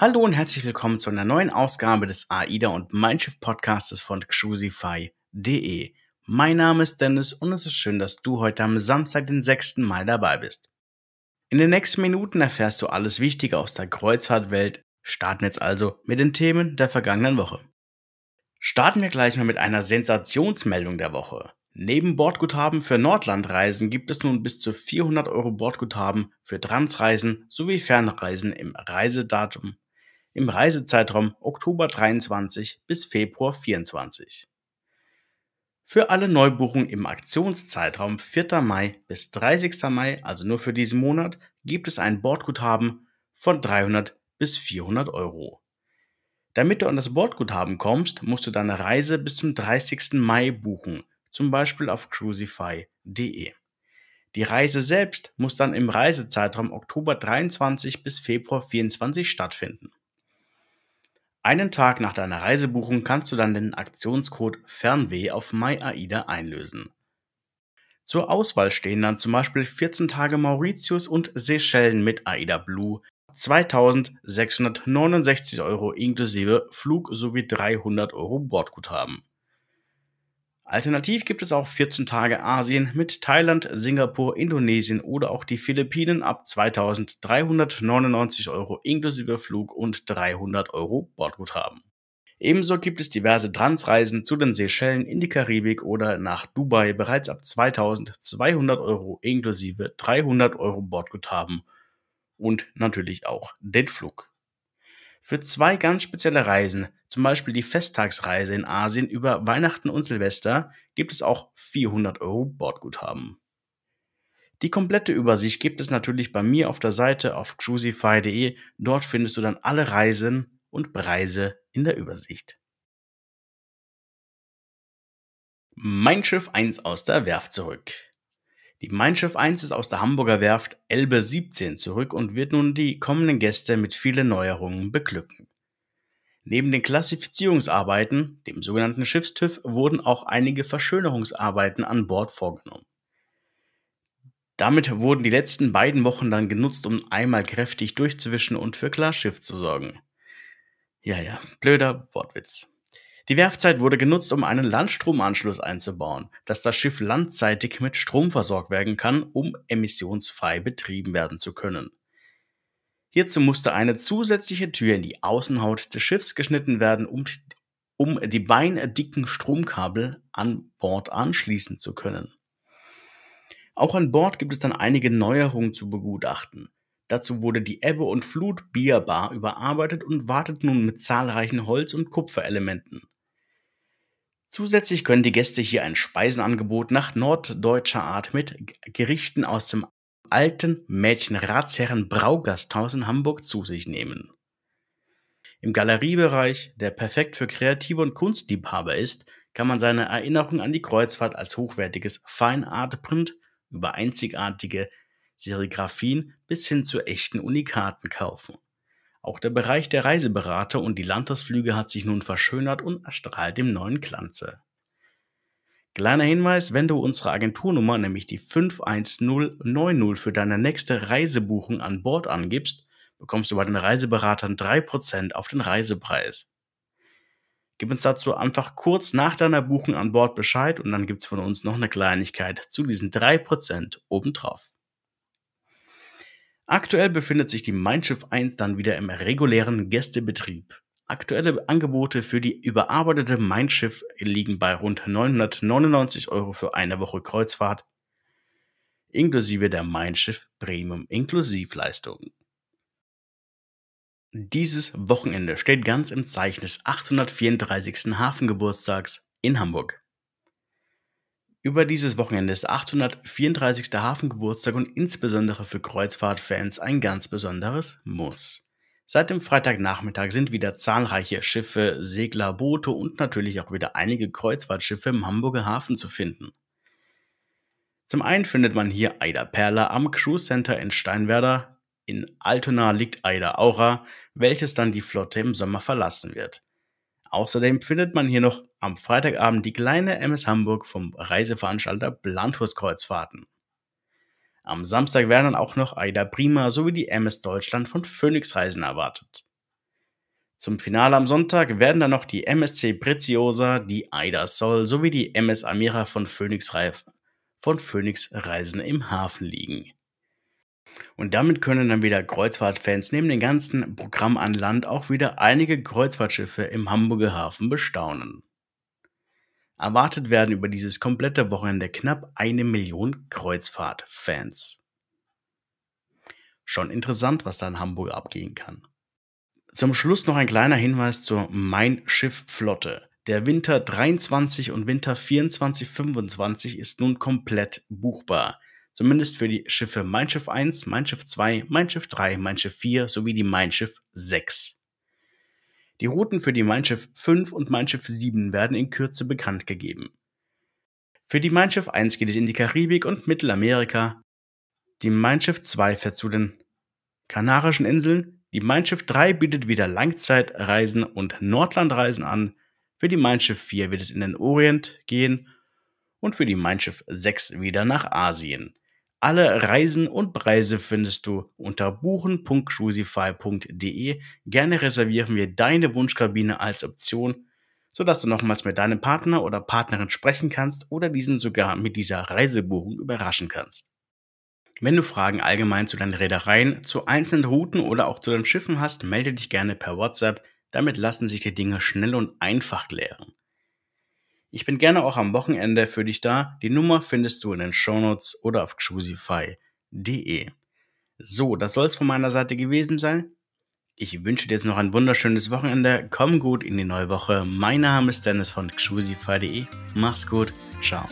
Hallo und herzlich willkommen zu einer neuen Ausgabe des AIDA und Mein Schiff Podcastes von Cruisify.de. Mein Name ist Dennis und es ist schön, dass du heute am Samstag, den 6. Mai dabei bist. In den nächsten Minuten erfährst du alles Wichtige aus der Kreuzfahrtwelt. Starten jetzt also mit den Themen der vergangenen Woche. Starten wir gleich mal mit einer Sensationsmeldung der Woche. Neben Bordguthaben für Nordlandreisen gibt es nun bis zu 400 Euro Bordguthaben für Transreisen sowie Fernreisen im Reisedatum im Reisezeitraum Oktober 23 bis Februar 24. Für alle Neubuchungen im Aktionszeitraum 4. Mai bis 30. Mai, also nur für diesen Monat, gibt es ein Bordguthaben von 300 bis 400 Euro. Damit du an das Bordguthaben kommst, musst du deine Reise bis zum 30. Mai buchen, zum Beispiel auf cruisify.de. Die Reise selbst muss dann im Reisezeitraum Oktober 23 bis Februar 24 stattfinden. Einen Tag nach deiner Reisebuchung kannst du dann den Aktionscode Fernweh auf MyAida einlösen. Zur Auswahl stehen dann zum Beispiel 14 Tage Mauritius und Seychellen mit AIDA Blue, 2669 Euro inklusive Flug sowie 300 Euro Bordguthaben. Alternativ gibt es auch 14 Tage Asien mit Thailand, Singapur, Indonesien oder auch die Philippinen ab 2399 Euro inklusive Flug und 300 Euro Bordguthaben. Ebenso gibt es diverse Transreisen zu den Seychellen in die Karibik oder nach Dubai bereits ab 2200 Euro inklusive 300 Euro Bordguthaben und natürlich auch den Flug. Für zwei ganz spezielle Reisen, zum Beispiel die Festtagsreise in Asien über Weihnachten und Silvester, gibt es auch 400 Euro Bordguthaben. Die komplette Übersicht gibt es natürlich bei mir auf der Seite auf cruisify.de. Dort findest du dann alle Reisen und Preise in der Übersicht. Mein Schiff 1 aus der Werft zurück. Die Mein Schiff 1 ist aus der Hamburger Werft Elbe 17 zurück und wird nun die kommenden Gäste mit vielen Neuerungen beglücken. Neben den Klassifizierungsarbeiten, dem sogenannten Schiffstüv, wurden auch einige Verschönerungsarbeiten an Bord vorgenommen. Damit wurden die letzten beiden Wochen dann genutzt, um einmal kräftig durchzuwischen und für Klarschiff zu sorgen. Ja, ja, blöder Wortwitz. Die Werfzeit wurde genutzt, um einen Landstromanschluss einzubauen, dass das Schiff landseitig mit Strom versorgt werden kann, um emissionsfrei betrieben werden zu können. Hierzu musste eine zusätzliche Tür in die Außenhaut des Schiffs geschnitten werden, um, um die beindicken Stromkabel an Bord anschließen zu können. Auch an Bord gibt es dann einige Neuerungen zu begutachten. Dazu wurde die Ebbe und Flut Bierbar überarbeitet und wartet nun mit zahlreichen Holz- und Kupferelementen. Zusätzlich können die Gäste hier ein Speisenangebot nach norddeutscher Art mit Gerichten aus dem alten Mädchenratsherren Braugasthaus in Hamburg zu sich nehmen. Im Galeriebereich, der perfekt für Kreative und Kunstliebhaber ist, kann man seine Erinnerung an die Kreuzfahrt als hochwertiges Fine Art Print über einzigartige Serigraphien bis hin zu echten Unikaten kaufen. Auch der Bereich der Reiseberater und die Landtagsflüge hat sich nun verschönert und erstrahlt im neuen Glanze. Kleiner Hinweis, wenn du unsere Agenturnummer, nämlich die 51090 für deine nächste Reisebuchung an Bord angibst, bekommst du bei den Reiseberatern 3% auf den Reisepreis. Gib uns dazu einfach kurz nach deiner Buchung an Bord Bescheid und dann gibt es von uns noch eine Kleinigkeit zu diesen 3% obendrauf. Aktuell befindet sich die Mein Schiff 1 dann wieder im regulären Gästebetrieb. Aktuelle Angebote für die überarbeitete Mein Schiff liegen bei rund 999 Euro für eine Woche Kreuzfahrt, inklusive der Mein Schiff Premium Inklusivleistung. Dieses Wochenende steht ganz im Zeichen des 834. Hafengeburtstags in Hamburg. Über dieses Wochenende ist 834. Hafengeburtstag und insbesondere für Kreuzfahrtfans ein ganz besonderes Muss. Seit dem Freitagnachmittag sind wieder zahlreiche Schiffe, Segler, Boote und natürlich auch wieder einige Kreuzfahrtschiffe im Hamburger Hafen zu finden. Zum einen findet man hier Aida Perla am Cruise Center in Steinwerder. In Altona liegt Aida Aura, welches dann die Flotte im Sommer verlassen wird. Außerdem findet man hier noch am Freitagabend die kleine MS Hamburg vom Reiseveranstalter Blanthus Kreuzfahrten. Am Samstag werden dann auch noch Aida Prima sowie die MS Deutschland von Phoenix Reisen erwartet. Zum Finale am Sonntag werden dann noch die MSC Preziosa, die Aida Sol sowie die MS Amira von Phoenix, Reif von Phoenix Reisen im Hafen liegen. Und damit können dann wieder Kreuzfahrtfans neben dem ganzen Programm an Land auch wieder einige Kreuzfahrtschiffe im Hamburger Hafen bestaunen. Erwartet werden über dieses komplette Wochenende knapp eine Million Kreuzfahrtfans. Schon interessant, was da in Hamburg abgehen kann. Zum Schluss noch ein kleiner Hinweis zur Mein Schiff Flotte. Der Winter 23 und Winter 24-25 ist nun komplett buchbar. Zumindest für die Schiffe Mein Schiff 1, Mein Schiff 2, Mein Schiff 3, Mein Schiff 4 sowie die Mein Schiff 6. Die Routen für die Mein Schiff 5 und Mein Schiff 7 werden in Kürze bekannt gegeben. Für die Mein Schiff 1 geht es in die Karibik und Mittelamerika. Die Mein Schiff 2 fährt zu den Kanarischen Inseln. Die Mein Schiff 3 bietet wieder Langzeitreisen und Nordlandreisen an. Für die Mein Schiff 4 wird es in den Orient gehen und für die Mein Schiff 6 wieder nach Asien. Alle Reisen und Preise findest du unter buchen.cruisify.de. Gerne reservieren wir deine Wunschkabine als Option, sodass du nochmals mit deinem Partner oder Partnerin sprechen kannst oder diesen sogar mit dieser Reisebuchung überraschen kannst. Wenn du Fragen allgemein zu deinen Reedereien, zu einzelnen Routen oder auch zu den Schiffen hast, melde dich gerne per WhatsApp. Damit lassen sich die Dinge schnell und einfach klären. Ich bin gerne auch am Wochenende für dich da. Die Nummer findest du in den Shownotes oder auf cruisify.de. So, das soll es von meiner Seite gewesen sein. Ich wünsche dir jetzt noch ein wunderschönes Wochenende. Komm gut in die neue Woche. Mein Name ist Dennis von cruisify.de. Mach's gut. Ciao.